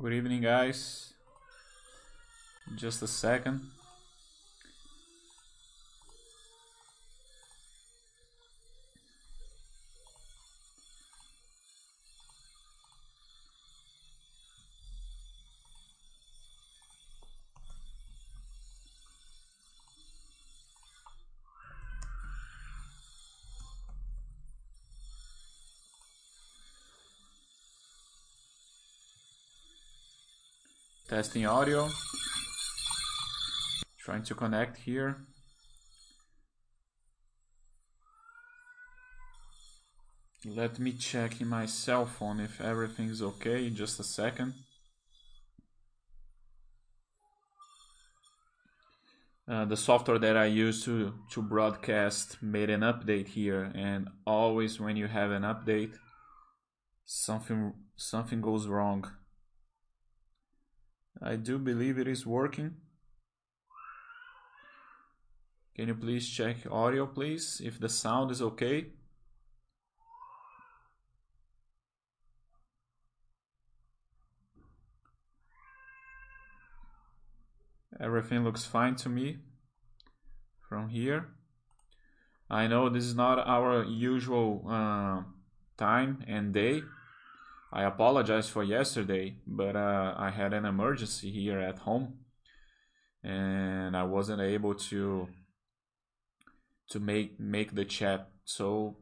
Good evening, guys. Just a second. Testing audio. Trying to connect here. Let me check in my cell phone if everything's okay. in Just a second. Uh, the software that I use to, to broadcast made an update here and always when you have an update something something goes wrong I do believe it is working. Can you please check audio, please, if the sound is okay? Everything looks fine to me from here. I know this is not our usual uh, time and day, I apologize for yesterday, but uh, I had an emergency here at home, and I wasn't able to to make make the chat. So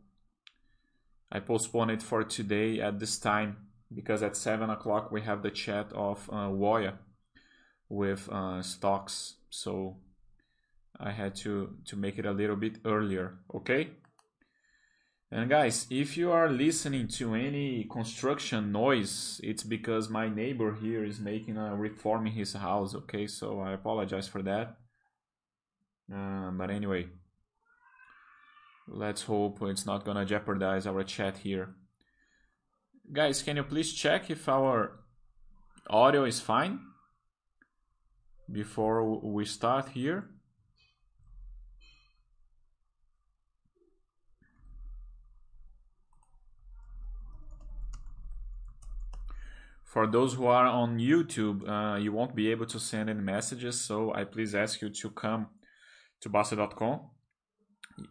I postponed it for today at this time because at seven o'clock we have the chat of uh, Woya with uh, stocks. So I had to to make it a little bit earlier. Okay. And guys, if you are listening to any construction noise, it's because my neighbor here is making a reform in his house, okay? So I apologize for that. Uh, but anyway, let's hope it's not gonna jeopardize our chat here. Guys, can you please check if our audio is fine before we start here? For those who are on YouTube, uh, you won't be able to send any messages, so I please ask you to come to Bastter.com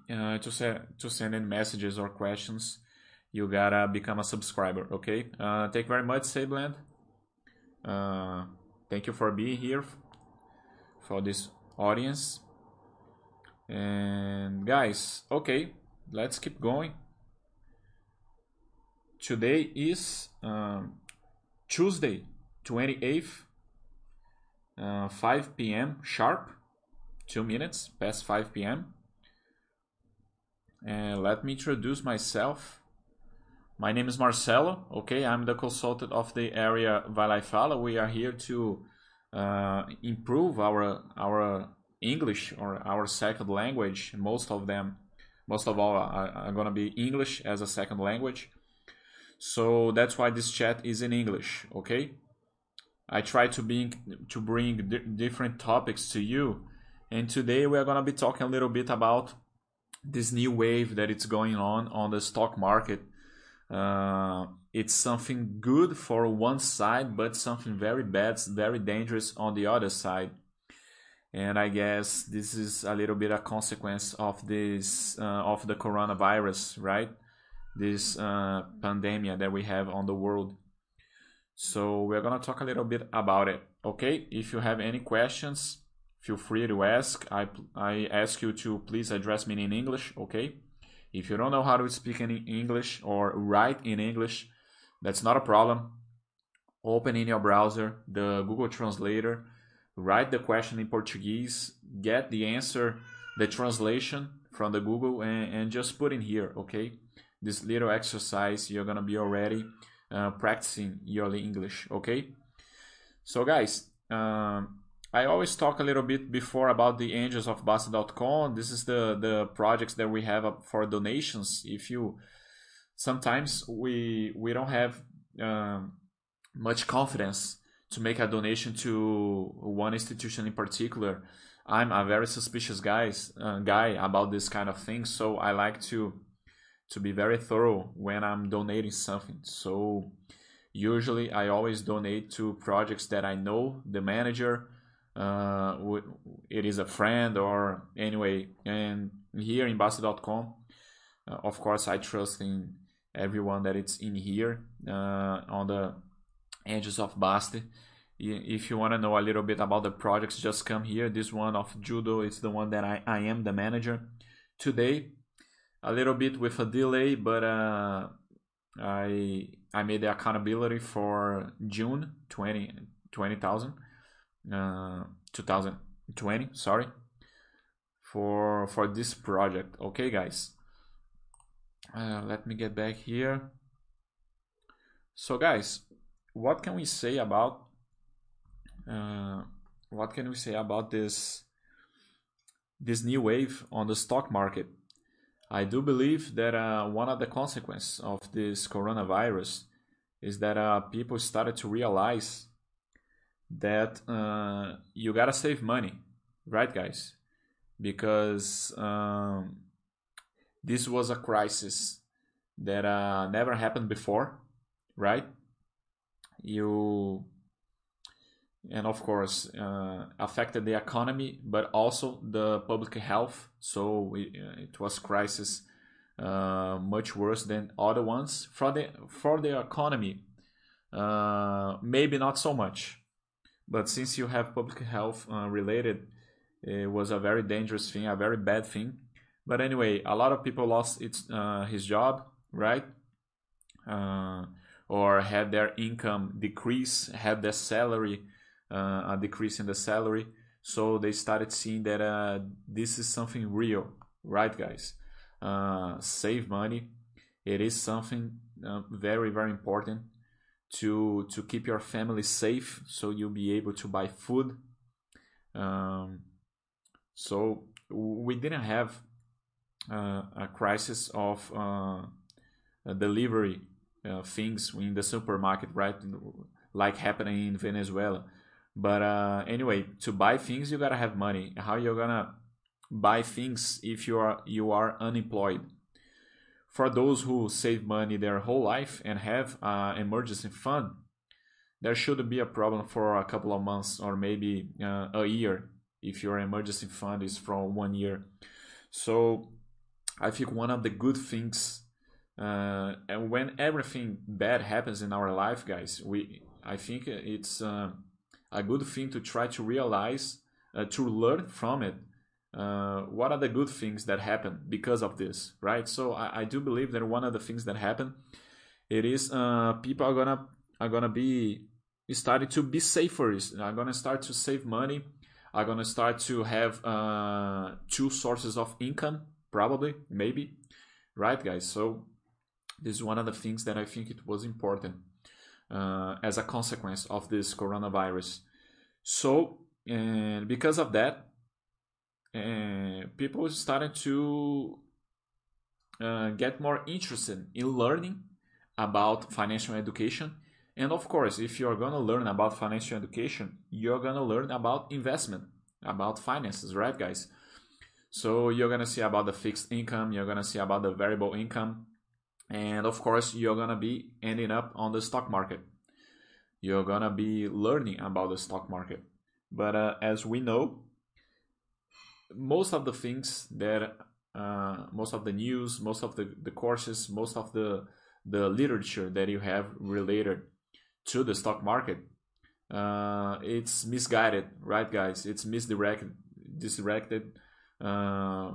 uh, to, se- to send in messages or questions. You gotta become a subscriber, okay? Uh, thank you very much, Sabland. Uh, thank you for being here for this audience. And guys, okay, let's keep going. Today is um, Tuesday, 28th, uh, 5 p.m. sharp, two minutes past 5 p.m. And let me introduce myself. My name is Marcelo. Okay, I'm the consultant of the area Vai Fala. We are here to uh, improve our our English or our second language. Most of them, most of all, are, are going to be English as a second language. So that's why this chat is in English, okay? I try to bring to bring different topics to you, and today we are gonna be talking a little bit about this new wave that it's going on on the stock market. Uh, it's something good for one side, but something very bad, very dangerous on the other side. And I guess this is a little bit a consequence of this uh, of the coronavirus, right? This uh, pandemic that we have on the world. So we're gonna talk a little bit about it. Okay, if you have any questions, feel free to ask. I I ask you to please address me in English. Okay, if you don't know how to speak any English or write in English, that's not a problem. Open in your browser the Google Translator, write the question in Portuguese, get the answer, the translation from the Google, and, and just put in here. Okay this little exercise, you're gonna be already uh, practicing your English, okay? So guys, um, I always talk a little bit before about the angels of Bastter.com. This is the, the projects that we have for donations. If you, sometimes we, we don't have um, much confidence to make a donation to one institution in particular. I'm a very suspicious guys, uh, guy about this kind of thing, so I like to to be very thorough when I'm donating something. So Usually, I always donate to projects that I know the manager. Uh, it is a friend or anyway. And here in Bastter.com, uh, of course, I trust in everyone that it's in here uh, on the edges of Bastter. If you want to know a little bit about the projects, just come here. This one of Judo is the one that I, I am the manager today. A little bit with a delay, but uh, I I made the accountability for June 20, 20,000, uh, 2020, sorry, for for this project. Okay, guys. Uh, let me get back here. So, guys, what can we say about uh, what can we say about this this new wave on the stock market? I do believe that uh, one of the consequences of this coronavirus is that uh, people started to realize that uh, you gotta save money, right, guys? Because um, this was a crisis that uh, never happened before, right? You and of course uh, affected the economy but also the public health. So we, uh, it was crisis uh, much worse than other ones. For the for the economy uh, maybe not so much. But since you have public health uh, related it was a very dangerous thing a very bad thing. But anyway a lot of people lost its uh, his job right? Or had their income decrease had their salary uh, a decrease in the salary. So they started seeing that uh, this is something real, right, guys? Uh, save money. It is something very, very important to to keep your family safe, so you'll be able to buy food. Um, so we didn't have uh, a crisis of uh, delivery uh, things in the supermarket, right? Like happening in Venezuela. But uh, anyway, to buy things, you gotta have money. How you gonna buy things if you are you are unemployed? For those who save money their whole life and have an emergency fund, there shouldn't be a problem for a couple of months or maybe uh, a year if your emergency fund is from one year. So I think one of the good things, uh, and when everything bad happens in our life, guys, we I think it's uh, a good thing to try to realize, uh, to learn from it. Uh, what are the good things that happen because of this, right? So I, I do believe that one of the things that happen, it is uh, people are gonna are gonna be starting to be safer, are gonna start to save money, are gonna start to have uh, two sources of income, probably, maybe, right, guys? So this is one of the things that I think it was important uh, as a consequence of this coronavirus. So, and because of that, uh, people started to uh, get more interested in learning about financial education. And of course, if you're going to learn about financial education, you're going to learn about investment, about finances, right, guys? So you're going to see about the fixed income, you're going to see about the variable income, and of course you're gonna be ending up on the stock market you're gonna be learning about the stock market. But uh, as we know most of the things that uh, most of the news most of the, the courses most of the the literature that you have related to the stock market uh, it's misguided right guys? It's misdirected directed uh,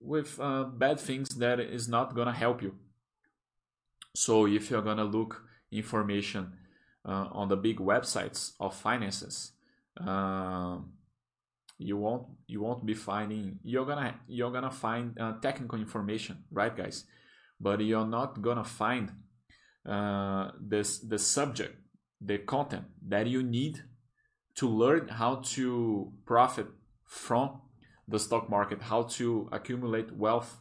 with uh, bad things that is not gonna help you. So if you're gonna look information on the big websites of finances, uh, you won't you won't be finding you're gonna you're gonna find uh, technical information, right, guys? But you're not gonna find uh, this the subject, the content that you need to learn how to profit from the stock market, how to accumulate wealth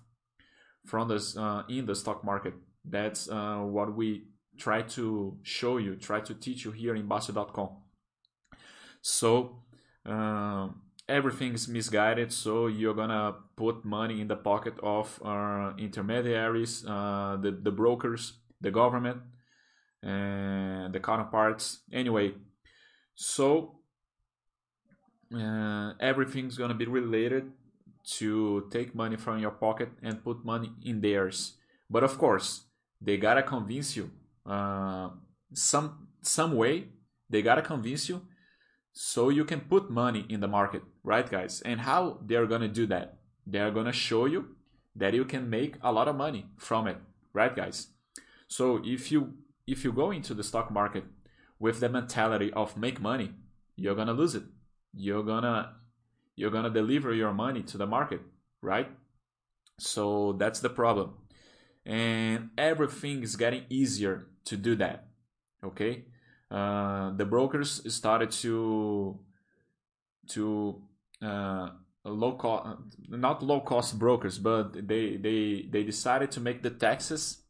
from this uh, in the stock market that's uh, what we try to show you, try to teach you here in Bastter.com. So uh, everything is misguided. So you're gonna put money in the pocket of uh, intermediaries, uh, the the brokers, the government, and the counterparts. Anyway, so uh, everything's gonna be related to take money from your pocket and put money in theirs. But of course, they gotta convince you uh, some some way. They gotta convince you so you can put money in the market, right, guys? And how they're gonna do that? They're gonna show you that you can make a lot of money from it, right, guys? So if you if you go into the stock market with the mentality of make money, you're gonna lose it. You're gonna you're gonna deliver your money to the market, right? So that's the problem. And everything is getting easier to do that. Okay? Uh, the brokers started to to uh, low cost not low cost brokers but they they they decided to make the taxes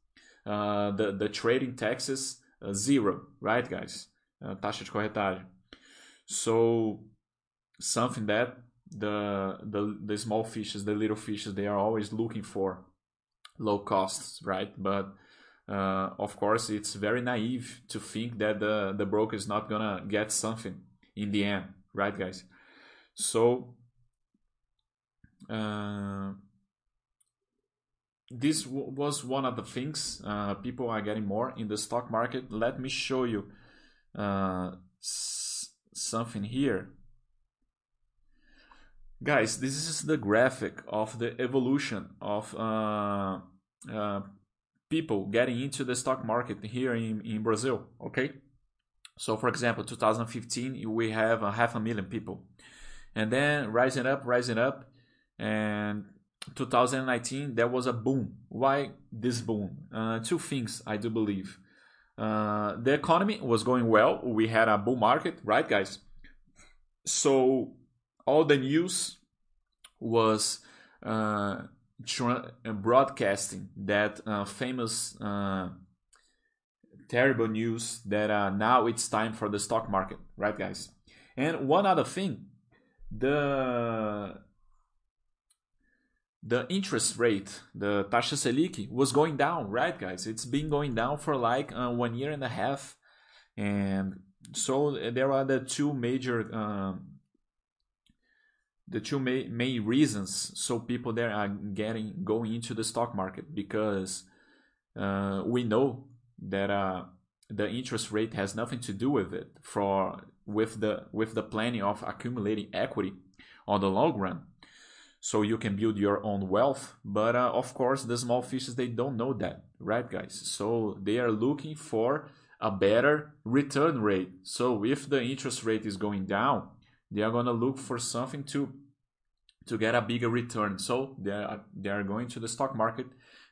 uh, the the trading taxes uh, zero right guys uh, taxa de corretagem so something that the the the small fishes the little fishes they are always looking for low costs right but uh, of course it's very naive to think that the the broker is not gonna get something in the end right guys so uh, this was one of the things uh, people are getting more in the stock market. Let me show you uh, something here. Guys, this is the graphic of the evolution of uh, uh, people getting into the stock market here in, in Brazil. Okay, so for example, 2015 we have a half a million people, and then rising up, rising up, and 2019 there was a boom. Why this boom? Uh, two things i do believe. Uh, the economy was going well. We had a bull market right guys? So all the news was uh, broadcasting that uh, famous uh, terrible news that uh, now it's time for the stock market right guys and one other thing the the interest rate, the taxa selic, was going down, right, guys? It's been going down for like uh, one year and a half, and so there are the two major, um, the two ma- main reasons. So people there are getting going into the stock market because uh, we know that uh, the interest rate has nothing to do with it for with the with the planning of accumulating equity on the long run so you can build your own wealth but uh, of course the small fishes they don't know that right guys so they are looking for a better return rate so if the interest rate is going down they are going to look for something to to get a bigger return so they are they are going to the stock market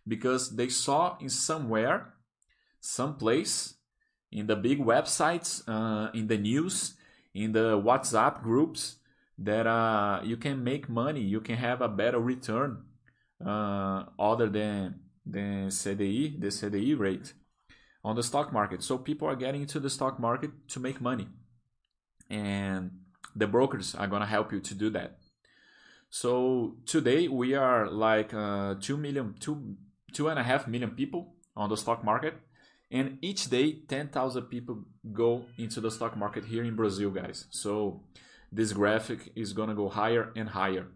because they saw in somewhere some place in the big websites uh, in the news in the whatsapp groups that uh, you can make money, you can have a better return uh, other than than CDI, the CDI rate on the stock market. So people are getting into the stock market to make money, and the brokers are gonna help you to do that. So today we are like uh, two million, two two and a half million people on the stock market, and each day ten thousand people go into the stock market here in Brazil, guys. So this graphic is to go higher and higher.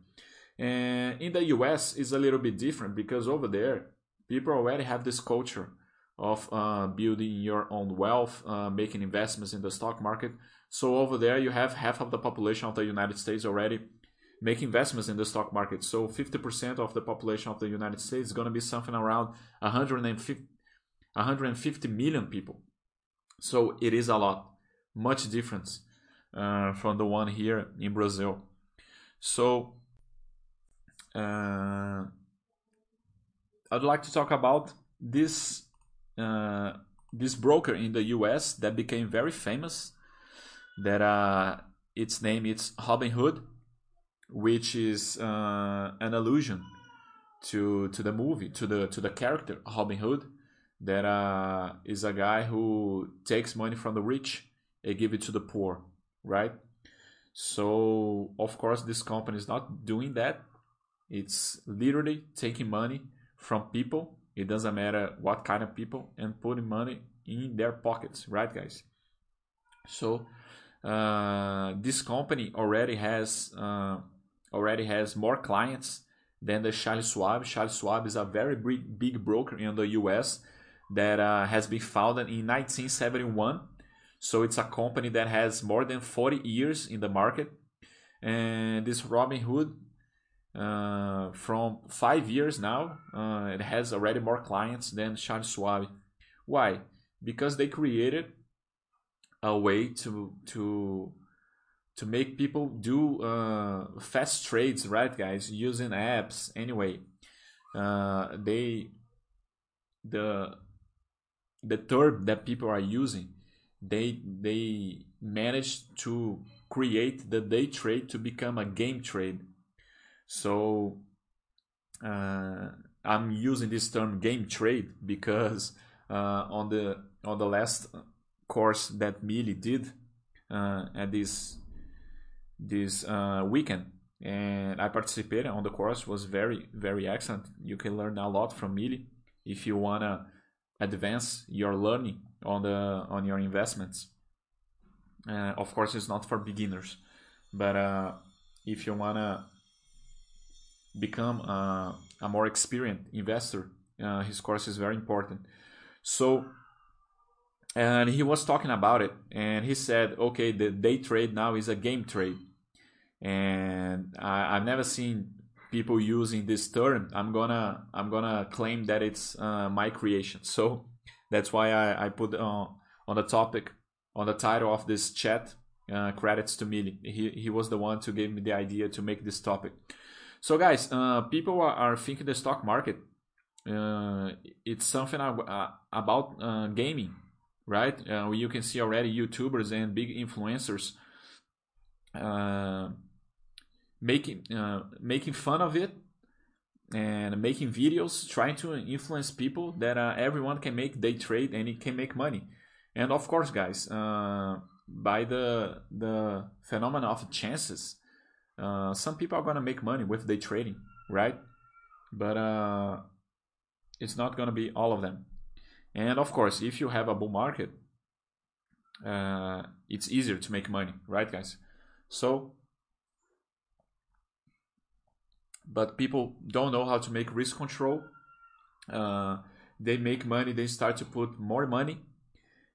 And in the US, it's a little bit different because over there, people already have this culture of uh, building your own wealth, uh, making investments in the stock market. So over there, you have half of the population of the United States already make investments in the stock market. So 50% of the population of the United States is going to be something around 150, 150 million people. So it is a lot, much difference uh, from the one here in Brazil. So uh, I'd like to talk about this uh, this broker in the U.S. that became very famous. That uh, its name is Robin Hood, which is uh, an allusion to to the movie to the to the character Robin Hood. That uh, is a guy who takes money from the rich and give it to the poor right? So of course this company is not doing that. It's literally taking money from people It doesn't matter what kind of people and putting money in their pockets, right, guys? So uh, this company already has uh, already has more clients than the Charles Schwab. Charles Schwab is a very big, big broker in the U.S. that uh, has been founded in 1971. So it's a company that has more than 40 years in the market. And this Robinhood, uh, from five years now, uh, it has already more clients than Charles Schwab. Why? Because they created a way to to to make people do uh, fast trades, right, guys? Using apps. Anyway, uh, they the the term that people are using, they they managed to create the day trade to become a game trade. So uh, I'm using this term game trade because uh, on the on the last course that Mille did uh, at this this uh, weekend. And I participated on the course was very very excellent. You can learn a lot from Mille if you wanna advance your learning on the on your investments. Uh, of course it's not for beginners but uh, if you wanna become uh, a more experienced investor uh, his course is very important. So and he was talking about it and he said okay the day trade now is a game trade. And I, have never seen people using this term. I'm gonna i'm gonna claim that it's uh, my creation. So that's why i, I put uh, on the topic on the title of this chat uh, credits to Mille, he was the one to give me the idea to make this topic. So guys uh, people are, are, thinking the stock market. Uh, it's something uh, about gaming right? Uh, you can see already YouTubers and big influencers uh, making uh, making fun of it and making videos, trying to influence people that uh, everyone can make day trade and it can make money. And of course, guys, uh, by the the phenomenon of chances, uh, some people are gonna make money with day trading, right? But it's not gonna be all of them. And of course, if you have a bull market, uh, it's easier to make money, right, guys? So, but people don't know how to make risk control. Uh, they make money, they start to put more money,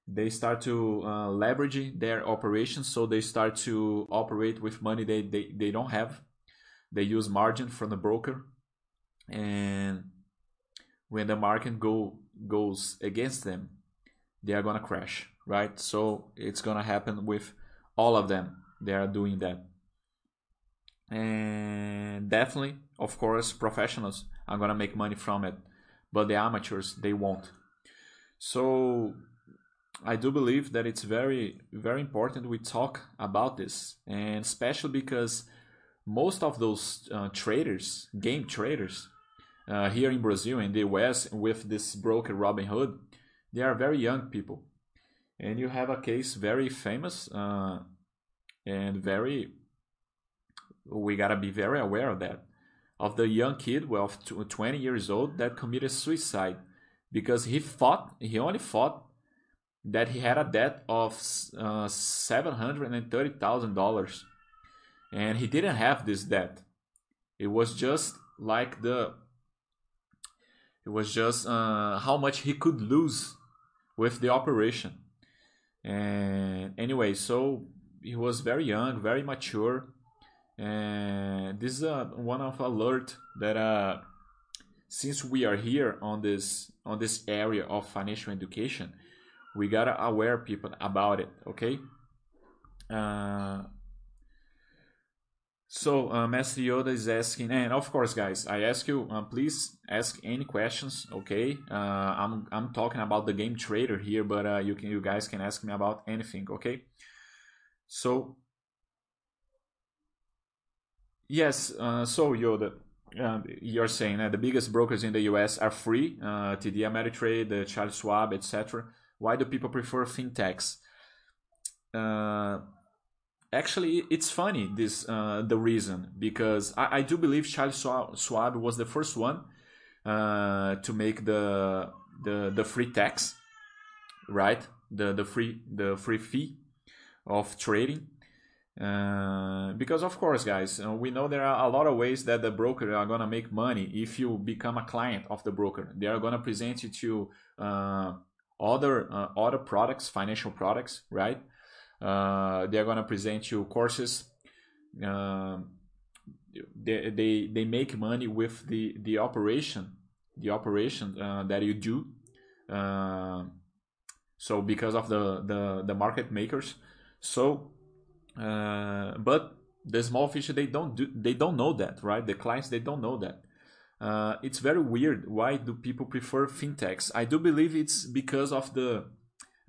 they start to uh, leverage their operations, so they start to operate with money they, they, they don't have. They use margin from the broker, and when the market go goes against them, they are gonna crash, right? So it's gonna happen with all of them. They are doing that. And definitely, of course, professionals are gonna make money from it, but the amateurs they won't. So I do believe that it's very, very important we talk about this, and especially because most of those uh, traders, game traders, uh, here in Brazil, in the US, with this broker Robinhood, they are very young people. And you have a case very famous uh, and very, we gotta be very aware of that, of the young kid, well, 20 years old, that committed suicide because he thought, he only thought that he had a debt of uh, $730,000 and he didn't have this debt. It was just like the it was just uh, how much he could lose with the operation. And anyway, so he was very young, very mature, and this is uh, one of alert that uh, since we are here on this on this area of financial education, we gotta aware people about it. Okay. Uh, so, uh, Master Yoda is asking, and of course, guys, I ask you, uh, please ask any questions. Okay, uh, I'm I'm talking about the game trader here, but uh, you can you guys can ask me about anything. Okay, so yes, uh, so Yoda, uh, you're saying that the biggest brokers in the U.S. are free, uh, TD Ameritrade, the Charles Schwab, etc. Why do people prefer fintechs? Actually it's funny this uh, the reason because I, I do believe Charles Schwab was the first one uh, to make the the the free tax, right? The the free the free fee of trading. Uh, because of course, guys, uh, we know there are a lot of ways that the broker are gonna make money if you become a client of the broker. They are gonna present you to uh, other uh, other products, financial products, right? Uh, they are gonna present you courses. Um, they, they they make money with the the operation, the operation uh, that you do. so because of the the the market makers, so uh, but the small fish they don't do they don't know that right? The clients they don't know that. Uh, it's very weird. Why do people prefer fintechs? I do believe it's because of the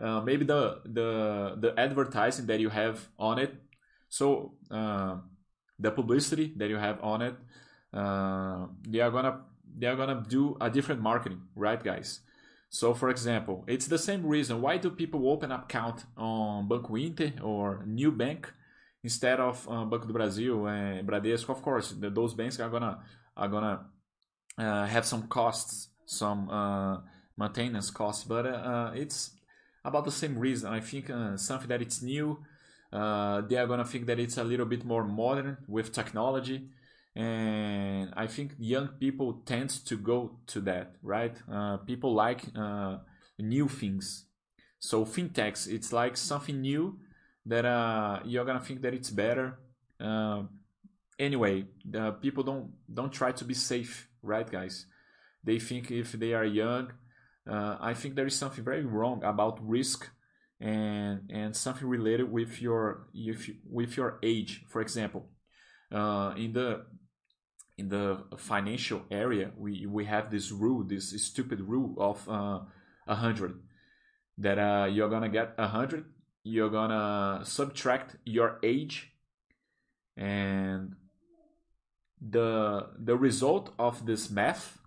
uh, maybe the the the advertising that you have on it so uh, the publicity that you have on it uh, they are gonna they are gonna do a different marketing right guys so for example it's the same reason why do people open up account on banco inter or Nubank instead of uh, Banco do Brasil and Bradesco. Of course, the, those banks are gonna are gonna uh, have some costs, some uh, maintenance costs, but uh, it's about the same reason. I think uh, something that it's new. Uh, they are gonna think that it's a little bit more modern with technology, and I think young people tend to go to that. Right? people like new things. So fintechs, it's like something new that uh, you're gonna think that it's better. Uh, anyway, uh, people don't don't try to be safe, right, guys? They think if they are young, uh, I think there is something very wrong about risk and and something related with your if with your age. For example, uh, in the in the financial area, we we have this rule, this stupid rule of uh, a hundred that uh, you're gonna get a hundred you're gonna subtract your age and the the result of this math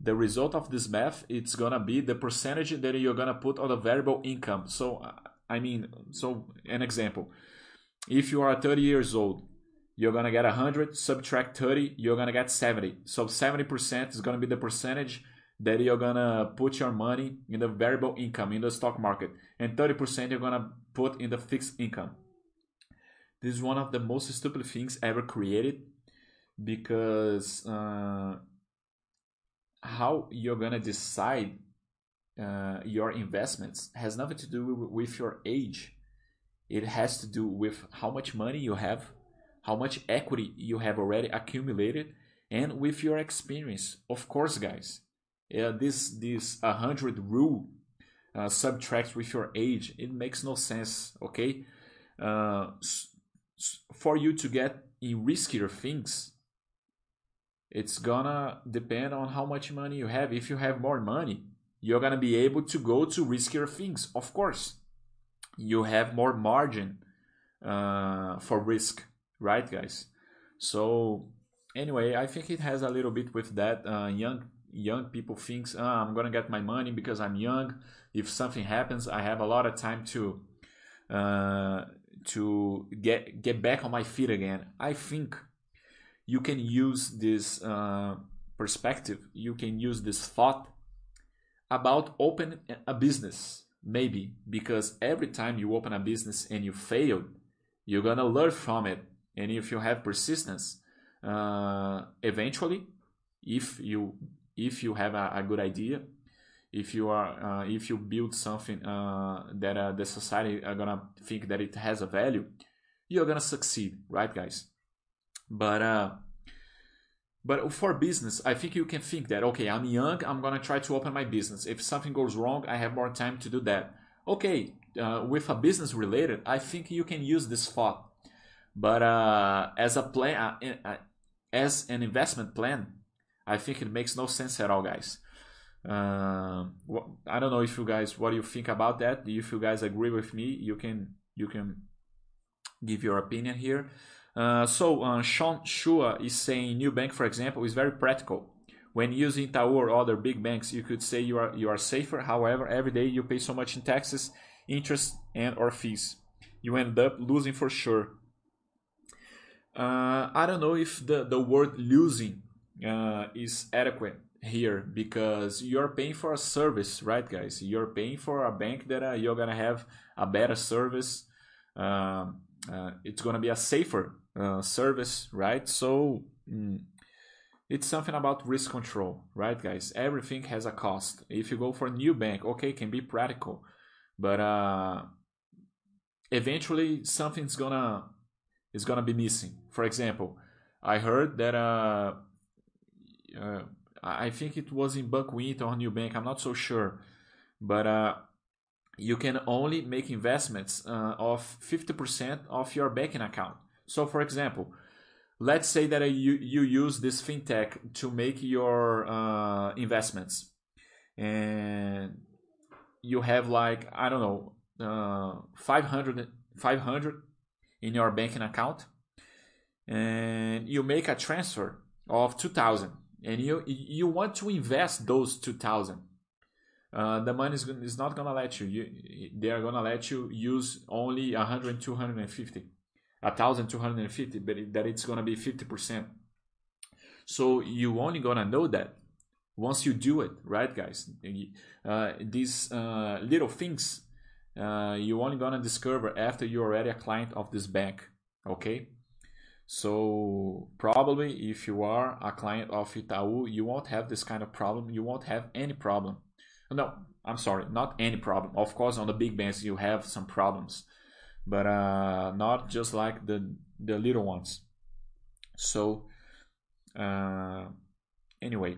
the result of this math it's gonna be the percentage that you're gonna put on the variable income. So i mean so an example. If you are 30 years old you're gonna get 100 subtract 30 you're gonna get 70 so 70% is gonna be the percentage that you're gonna put your money in the variable income in the stock market. And 30% you're gonna put in the fixed income. This is one of the most stupid things ever created because uh, how you're gonna decide uh, your investments has nothing to do with your age. It has to do with how much money you have how much equity you have already accumulated and with your experience. Of course guys this this 100 rule uh, subtract with your age. It makes no sense okay? Uh, for you to get in riskier things it's gonna depend on how much money you have. If you have more money you're gonna be able to go to riskier things of course. You have more margin uh, for risk right guys? So anyway i think it has a little bit with that uh, young young people thinks oh, i'm gonna get my money because i'm young. If something happens i have a lot of time to uh, to get get back on my feet again. I think you can use this uh, perspective you can use this thought about open a business maybe because every time you open a business and you fail you're gonna learn from it. And if you have persistence uh, eventually if you if you have a, a good idea if you are uh, if you build something uh, that uh, the society are gonna think that it has a value you're gonna succeed right guys but uh but for business i think you can think that okay i'm young i'm gonna try to open my business if something goes wrong i have more time to do that okay uh, with a business related i think you can use this thought but uh, as a plan uh, as an investment plan I think it makes no sense at all, guys. Uh, I don't know if you guys what do you think about that. If you guys agree with me, you can you can give your opinion here. Uh, so uh, Sean Shua is saying Nubank, for example, is very practical. When using Itaú or other big banks, you could say you are you are safer. However, every day you pay so much in taxes, interest, and or fees. You end up losing for sure. Uh, I don't know if the, the word losing uh, is adequate here because you're paying for a service, right, guys? You're paying for a bank that uh, you're gonna have a better service. Um, uh, it's gonna be a safer uh, service, right? So mm, it's something about risk control, right, guys? Everything has a cost. If you go for a new bank, okay, can be practical, but uh, eventually something's gonna is gonna be missing. For example, I heard that uh, uh I think it was in Buckwheat or Nubank. I'm not so sure, but uh, you can only make investments uh, of 50% of your banking account. So, for example, let's say that you, you use this fintech to make your uh, investments. And you have like i don't know uh, 500 500 in your banking account. And you make a transfer of 2000 and you you want to invest those 2000 uh, the money is, is not gonna let you. you they are gonna let you use only 100 250 1250 but that it's gonna be 50% so you only gonna know that once you do it right guys uh, these uh, little things uh, you only gonna discover after you're already a client of this bank okay so probably if you are a client of Itaú, you won't have this kind of problem. You won't have any problem. No, I'm sorry, not any problem. Of course, on the big banks you have some problems, but uh, not just like the the little ones. So uh, anyway,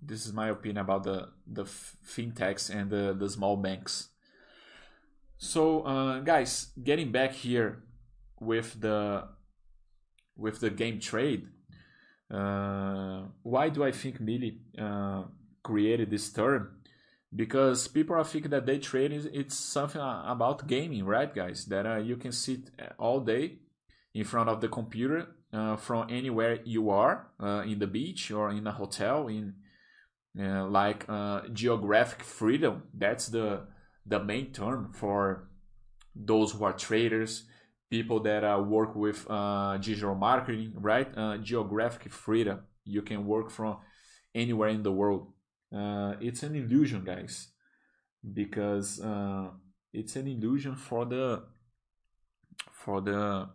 this is my opinion about the the fintechs and the the small banks. So uh, guys, getting back here with the with the game trade. Uh, why do I think Mille uh, created this term? Because people are thinking that day trading it's something about gaming, right, guys? That uh, you can sit all day in front of the computer uh, from anywhere you are uh, in the beach or in a hotel in uh, like geographic freedom. That's the the main term for those who are traders people that uh, work with uh, digital marketing, right? Uh, geographic freedom. You can work from anywhere in the world. Uh, it's an illusion, guys, because uh, it's an illusion for the for the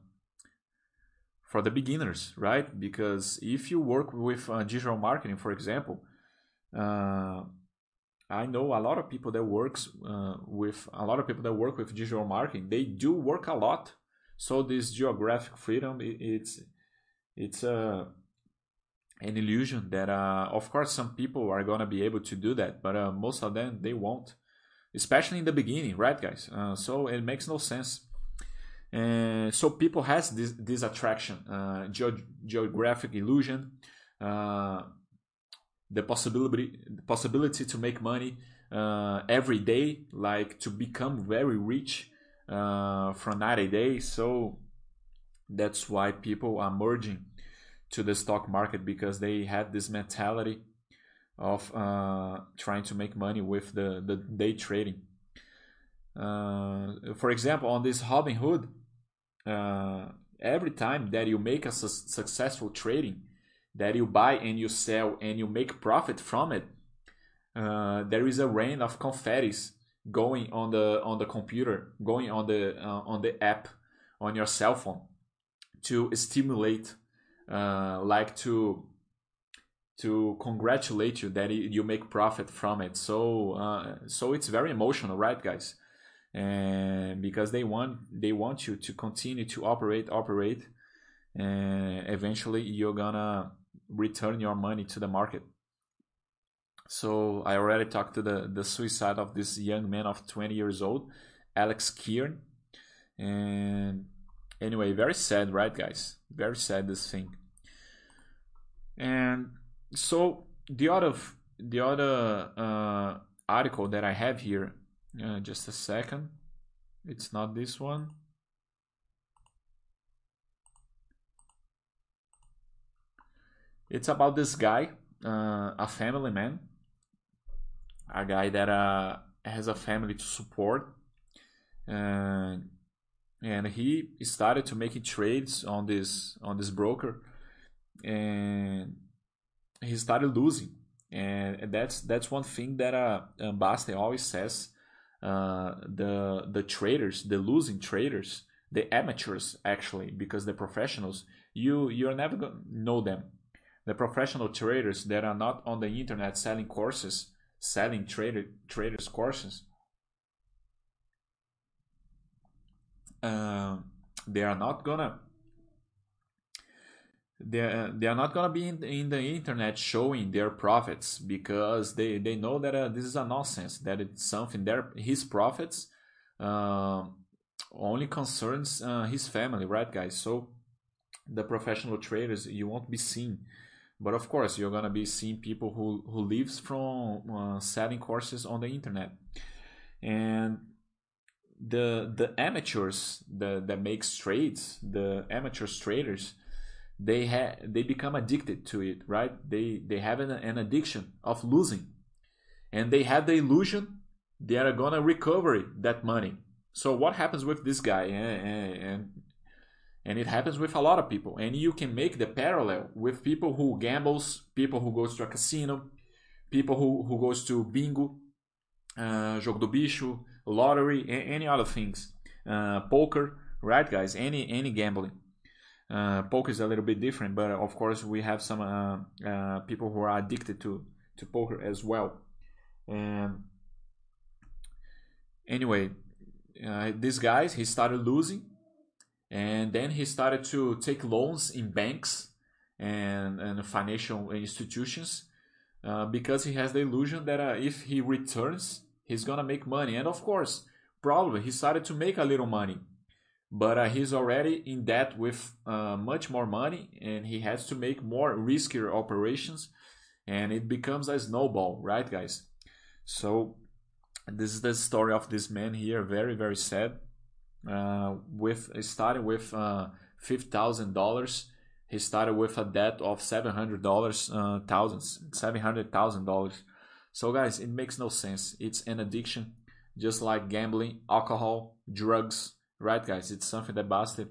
for the beginners, right? Because if you work with uh, digital marketing, for example, I know a lot of people that works with a lot of people that work with digital marketing. They do work a lot so this geographic freedom, it's it's a uh, an illusion that, uh, of course, some people are gonna be able to do that, but uh, most of them they won't, especially in the beginning, right, guys? Uh, so it makes no sense. And so people has this this attraction, uh, ge- geographic illusion, uh, the possibility the possibility to make money every day, like to become very rich uh, from 90 days. So that's why people are merging to the stock market because they had this mentality of uh, trying to make money with the, the day trading. Uh, for example, on this Robinhood, uh, every time that you make a su- successful trading, that you buy and you sell and you make profit from it, uh, there is a rain of confettis going on the on the computer, going on the uh, on the app on your cell phone to stimulate, uh, like to to congratulate you that you make profit from it. So uh, so it's very emotional, right, guys? And because they want they want you to continue to operate, operate, and eventually you're gonna return your money to the market. So I already talked to the, the suicide of this young man of 20 years old, Alex Kearns. And anyway, very sad, right, guys? Very sad, this thing. And so the other, the other uh, article that I have here, uh, just a second. It's not this one. It's about this guy, uh, a family man a guy that uh, has a family to support and he started to making trades on this on this broker and he started losing, and that's that's one thing that uh, Bastter always says. Uh, the the traders, the losing traders, the amateurs actually, because the professionals, you you're never gonna know them. The professional traders that are not on the internet selling courses, selling trader traders courses, uh, they are not gonna they they are not gonna be in, in the internet showing their profits because they they know that uh, this is a nonsense that it's something there his profits uh, only concerns uh, his family right guys? So the professional traders you won't be seen. But of course you're gonna be seeing people who who lives from uh, selling courses on the internet. And the the amateurs the that makes trades the amateur traders they have they become addicted to it right? They they have an, an addiction of losing. And they have the illusion they are gonna recover that money. So what happens with this guy? And, and and it happens with a lot of people. And you can make the parallel with people who gambles people who goes to a casino people who, who goes to bingo uh, jogo do bicho lottery any other things. Uh, poker right guys? Any any gambling. Uh, poker is a little bit different, but of course we have some uh, uh, people who are addicted to to poker as well. And anyway, uh, these guys he started losing, and then he started to take loans in banks and and financial institutions uh, because he has the illusion that uh, if he returns, he's gonna make money. And of course, probably he started to make a little money. But uh, he's already in debt with uh, much more money and he has to make more riskier operations and it becomes a snowball right guys? So this is the story of this man here very very sad. Uh, with starting with uh, $5000 he started with a debt of $700 uh, thousands $700000 so guys it makes no sense. It's an addiction just like gambling alcohol drugs right guys? It's something that Bastter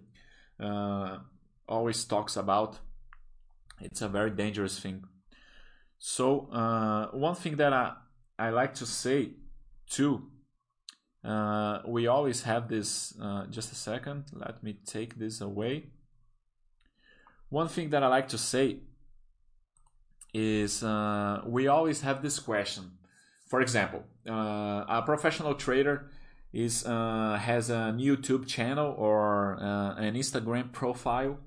uh, always talks about. It's a very dangerous thing. So uh, one thing that I, I like to say too uh, we always have this uh, just a second. Let me take this away. One thing that I like to say is uh, we always have this question for example uh, a professional trader is uh, has a YouTube channel or uh, an Instagram profile,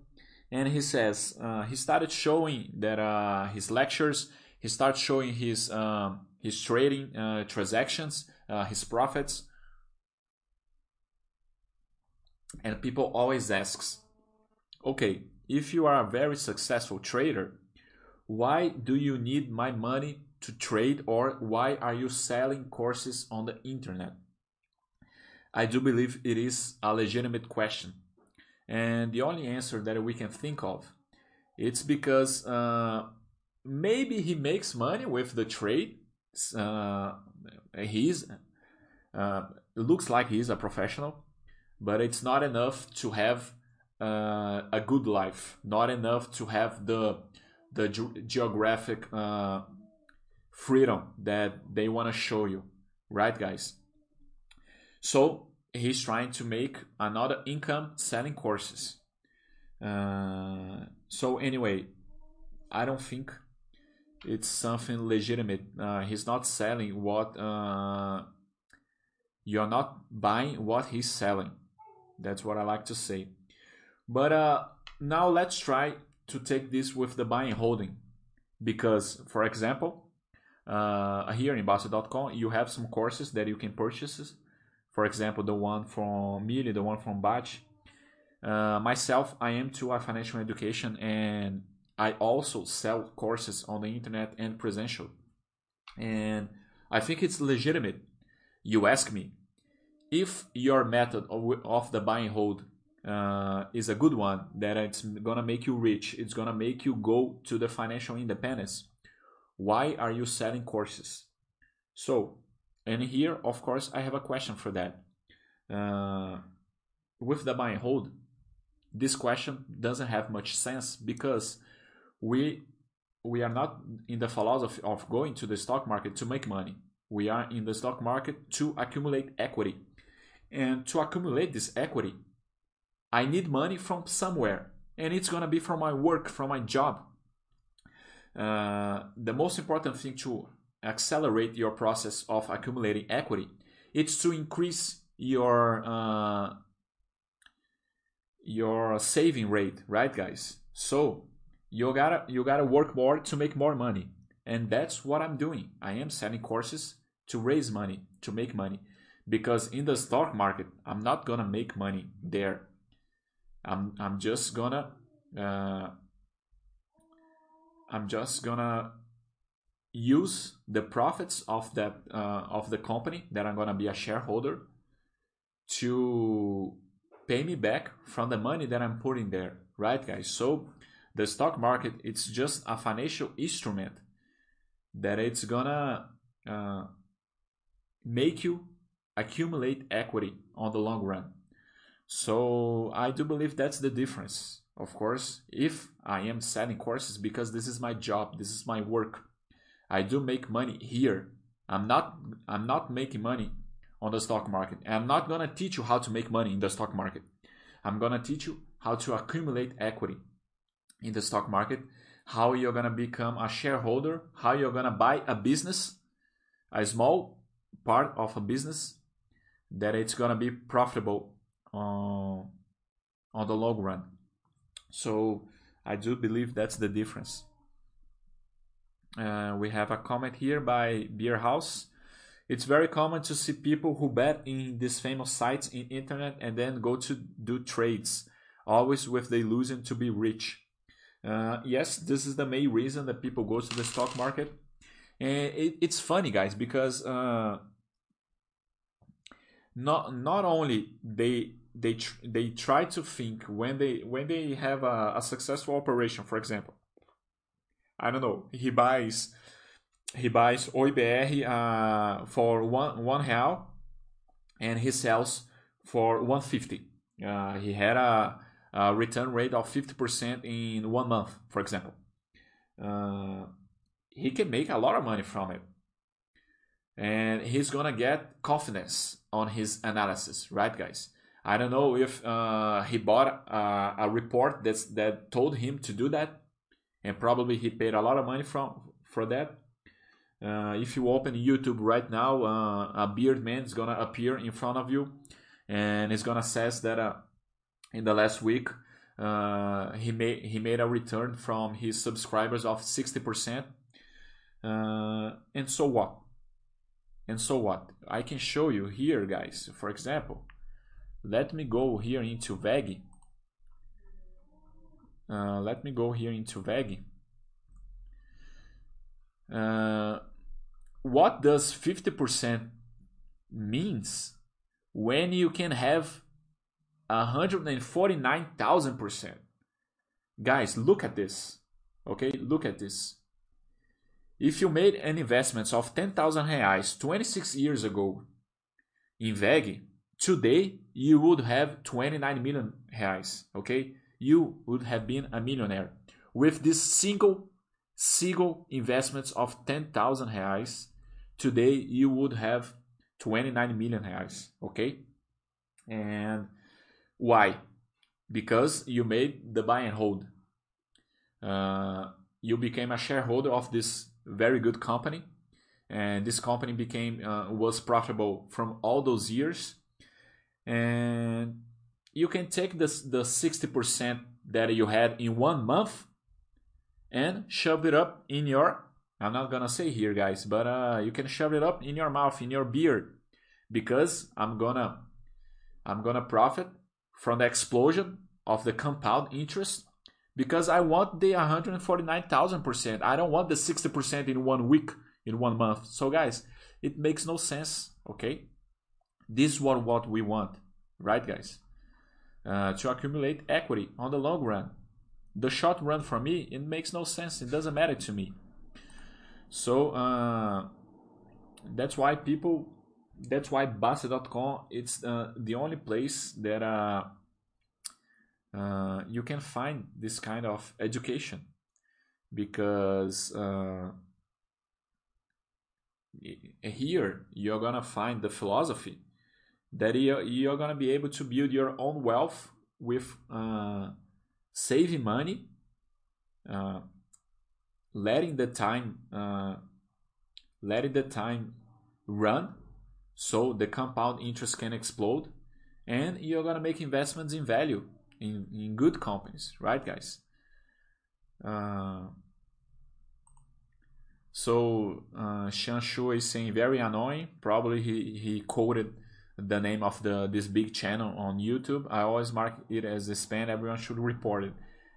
and he says he started showing that his lectures. He starts showing his um, his trading transactions, his profits, and people always asks, okay, if you are a very successful trader, why do you need my money to trade, or why are you selling courses on the internet? I do believe it is a legitimate question. And the only answer that we can think of it's because uh, maybe he makes money with the trade. Uh, he's uh, looks like he's a professional, but it's not enough to have uh, a good life. Not enough to have the the ge- geographic uh, freedom that they want to show you, right, guys? So he's trying to make another income selling courses. Uh, so anyway, I don't think it's something legitimate. Uh, he's not selling what uh, you're not buying what he's selling. That's what I like to say. But uh, now let's try to take this with the buying holding, because for example, uh, here in Bastter.com you have some courses that you can purchase for example, the one from Mille, the one from Batch. Uh, myself, I am to a financial education and I also sell courses on the internet and presential. And I think it's legitimate. You ask me if your method of, of the buy and hold uh, is a good one, that it's gonna make you rich, it's gonna make you go to the financial independence. Why are you selling courses? So and here, of course, I have a question for that. Uh, with the buy and hold, this question doesn't have much sense because we we are not in the philosophy of going to the stock market to make money. We are in the stock market to accumulate equity. And to accumulate this equity, I need money from somewhere. And it's to be from my work, from my job. Uh, the most important thing to accelerate your process of accumulating equity is to increase your uh, your saving rate, right, guys? So you gotta you gotta work more to make more money, and that's what I'm doing. I am selling courses to raise money, to make money, because in the stock market, I'm not gonna make money there. I'm I'm just gonna uh, I'm just gonna use the profits of that uh, of the company that I'm gonna be a shareholder to pay me back from the money that I'm putting there, right, guys? So the stock market it's just a financial instrument that it's gonna uh, make you accumulate equity on the long run. So I do believe that's the difference. Of course, if I am selling courses because this is my job, this is my work, I do make money here. I'm not I'm not making money on the stock market. I'm not gonna teach you how to make money in the stock market. I'm gonna teach you how to accumulate equity in the stock market, how you're gonna become a shareholder, how you're gonna buy a business, a small part of a business that it's gonna be profitable uh, on the long run. So I do believe that's the difference. Uh, we have a comment here by Beer House. It's very common to see people who bet in these famous sites in internet and then go to do trades, always with the illusion to be rich. Uh, yes, this is the main reason that people go to the stock market. And it, it's funny, guys, because uh, not not only they they tr- they try to think when they when they have a, a successful operation, for example. I don't know. He buys he buys OIBR uh, for one one real, and he sells for 150. Uh, he had a, a, return rate of 50% in one month, for example. Uh, he can make a lot of money from it. And he's gonna get confidence on his analysis, right, guys? I don't know if uh, he bought a, a report that's, that told him to do that, and probably he paid a lot of money from for that uh, if you open YouTube right now, uh, a beard man is gonna appear in front of you, and it's gonna says that uh, in the last week uh, he made he made a return from his subscribers of sixty percent. Uh, and so what? And so what? I can show you here, guys. For example, let me go here into WEG. Uh, let me go here into WEG. Uh, what does 50% means when you can have 149,000%? Guys, look at this. Okay, look at this. If you made an investment of 10,000 reais 26 years ago in WEG, today you would have 29 million reais. Okay, you would have been a millionaire with this single single investments of 10,000 reais, today you would have 29 million reais, okay? And why? Because you made the buy and hold. Uh, you became a shareholder of this very good company, and this company became uh, was profitable from all those years. And you can take this the 60% that you had in one month and shove it up in your I'm not gonna say here guys but uh, you can shove it up in your mouth in your beard because I'm gonna I'm gonna profit from the explosion of the compound interest because I want the 149,000%. I don't want the 60% in one week, in one month. So, guys, it makes no sense, okay? This is what, we want, right, guys? Uh, to accumulate equity on the long run. The short run for me it makes no sense. It doesn't matter to me. So uh, that's why people that's why Bastter.com it's uh, the only place that uh, uh, you can find this kind of education. Because uh, here you're gonna find the philosophy that you're, you're gonna be able to build your own wealth with uh, saving money, uh, letting the time uh, letting the time run so the compound interest can explode and you're gonna make investments in value in, in good companies right guys uh, so uh, Shu is saying very annoying. Probably he, he quoted the name of the this big channel on YouTube. I always mark it as a spam. Everyone should report it.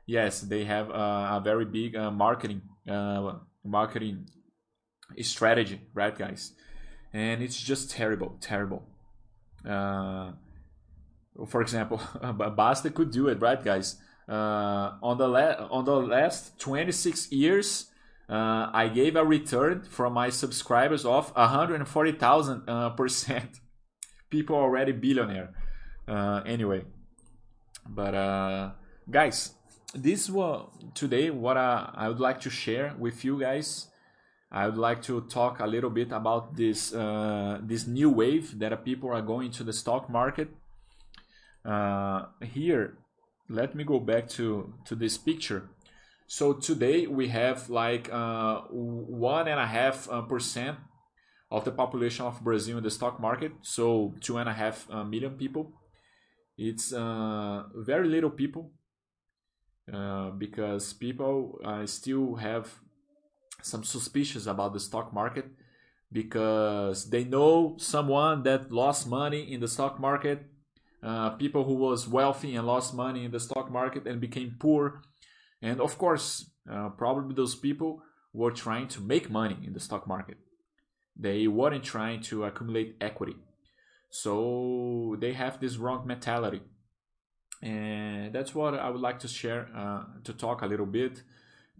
Yes, they have uh, a very big uh, marketing uh, marketing strategy, right, guys? And it's just terrible, terrible. Uh, for example, Bastter could do it, right, guys? Uh, on the la- on the last 26 years uh, I gave a return from my subscribers of 140,000 uh, percent. People already billionaire. Uh, anyway, but uh, guys, this was today what I, I, would like to share with you guys. I would like to talk a little bit about this uh, this new wave that people are going to the stock market. Uh, here, let me go back to to this picture so today we have like uh, one and a half uh, percent of the population of Brazil in the stock market. So two and a half uh, million people. It's uh, very little people uh, because people uh, still have some suspicions about the stock market because they know someone that lost money in the stock market, people who was wealthy and lost money in the stock market and became poor and of course, uh, probably those people were trying to make money in the stock market. They weren't trying to accumulate equity. So they have this wrong mentality. And that's what I would like to share, uh, to talk a little bit,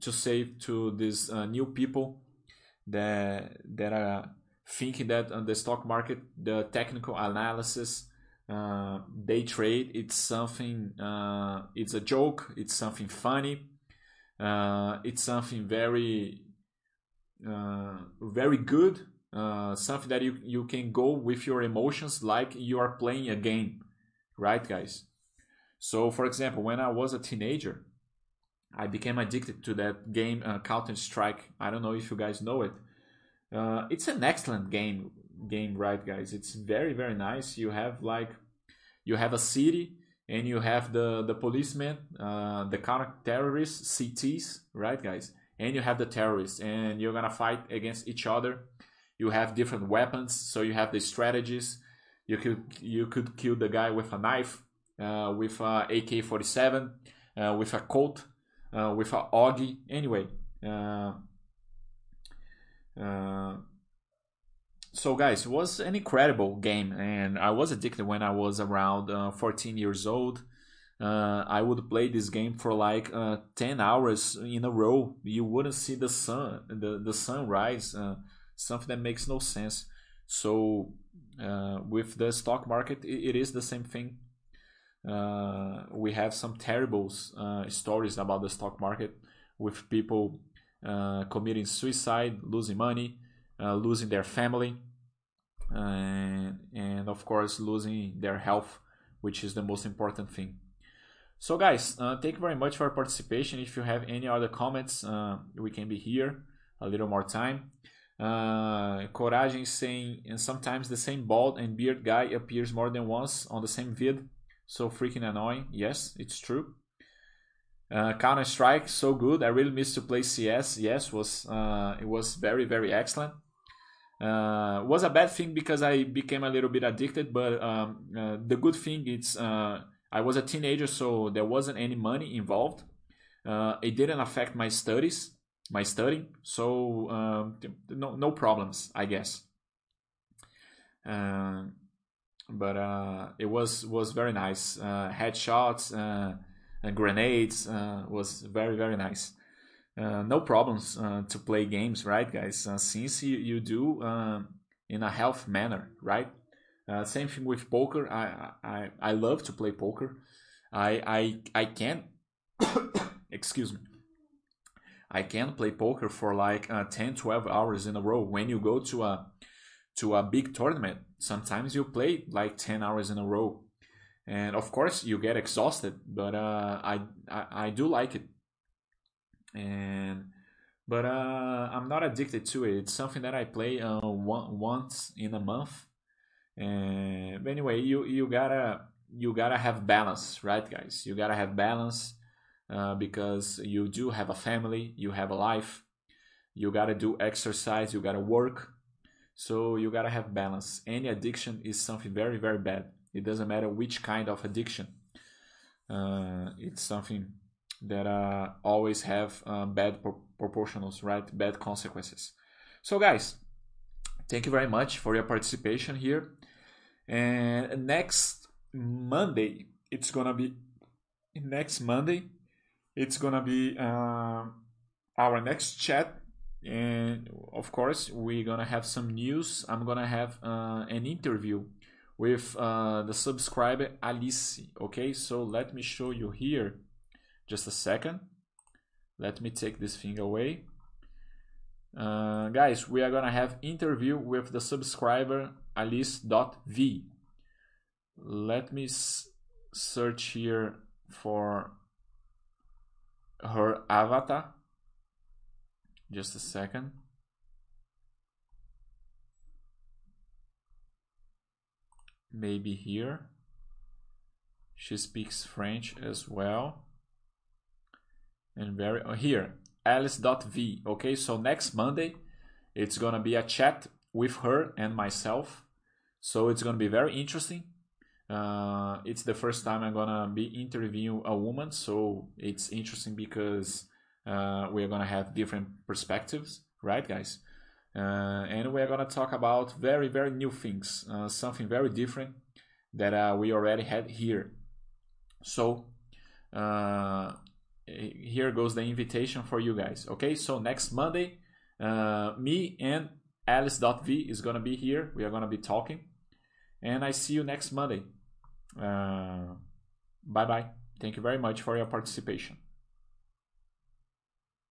to say to these uh, new people that, that are thinking that on the stock market, the technical analysis uh, day trade it's something uh, it's a joke it's something funny uh, it's something very uh, very good uh, something that you, you can go with your emotions like you are playing a game right guys? So for example when i was a teenager i became addicted to that game uh, counter strike i don't know if you guys know it. It's an excellent game game right guys? It's very very nice. You have like you have a city and you have the the policemen uh, the counter terrorists cts right guys? And you have the terrorists and you're gonna fight against each other you have different weapons so you have the strategies. You could you could kill the guy with a knife uh, with a ak-47 uh, with a colt uh, with a augie. Anyway uh, uh, so guys it was an incredible game and i was addicted when i was around uh, 14 years old. Uh, i would play this game for like uh, 10 hours in a row. You wouldn't see the sun the, the sunrise uh, something that makes no sense so uh, with the stock market it, it is the same thing uh, we have some terrible stories about the stock market with people committing suicide losing money uh, losing their family, and, and of course losing their health, which is the most important thing. So, guys, uh, thank you very much for participation. If you have any other comments, uh, we can be here a little more time. Uh, Coragem saying, and sometimes the same bald and beard guy appears more than once on the same vid. So freaking annoying. Yes, it's true. Uh, Counter Strike, so good. I really miss to play CS. Yes, was uh, it was very very excellent. Uh, was a bad thing because I became a little bit addicted, but um, uh, the good thing is uh, I was a teenager, so there wasn't any money involved. Uh, it didn't affect my studies, my studying, so um, no no problems, I guess. Uh, but uh, it was was very nice. headshots, grenades was very very nice. Uh, no problems uh, to play games, right, guys? Uh, since you, you do uh, in a health manner, right? Uh, same thing with poker. I, I I love to play poker. I I I can excuse me. I can play poker for like uh, 10, 12 hours in a row. When you go to a to a big tournament, sometimes you play like 10 hours in a row. And of course, you get exhausted, but uh, I, I, I do like it. And but uh, I'm not addicted to it. It's something that I play uh, one, once in a month. And anyway, you you gotta you gotta have balance, right, guys? You gotta have balance uh, because you do have a family, you have a life, you gotta do exercise, you gotta work. So you gotta have balance. Any addiction is something very, very bad. It doesn't matter which kind of addiction. Uh, it's something that uh, always have uh, bad pro- proportionals, right? Bad consequences. So, guys, thank you very much for your participation here. And next Monday, it's gonna be next Monday it's gonna be uh, our next chat. And of course we're gonna have some news. I'm gonna have uh, an interview with uh, the subscriber alice okay? So let me show you here. Just a second. Let me take this thing away. Uh, guys we are gonna have interview with the subscriber alice.v let me search here for her avatar. Just a second. Maybe here. She speaks French as well. And very oh, here, alice.v. Okay, so next Monday it's gonna be a chat with her and myself. So it's gonna be very interesting. Uh, it's the first time I'm gonna be interviewing a woman, so it's interesting because uh, we're gonna have different perspectives, right, guys? Uh, and we're gonna talk about very, very new things, uh, something very different that uh, we already had here. So uh, here goes the invitation for you guys. Okay, so next Monday, me and Alice.v is gonna be here. We are gonna be talking, and I see you next Monday. Uh, bye bye. Thank you very much for your participation.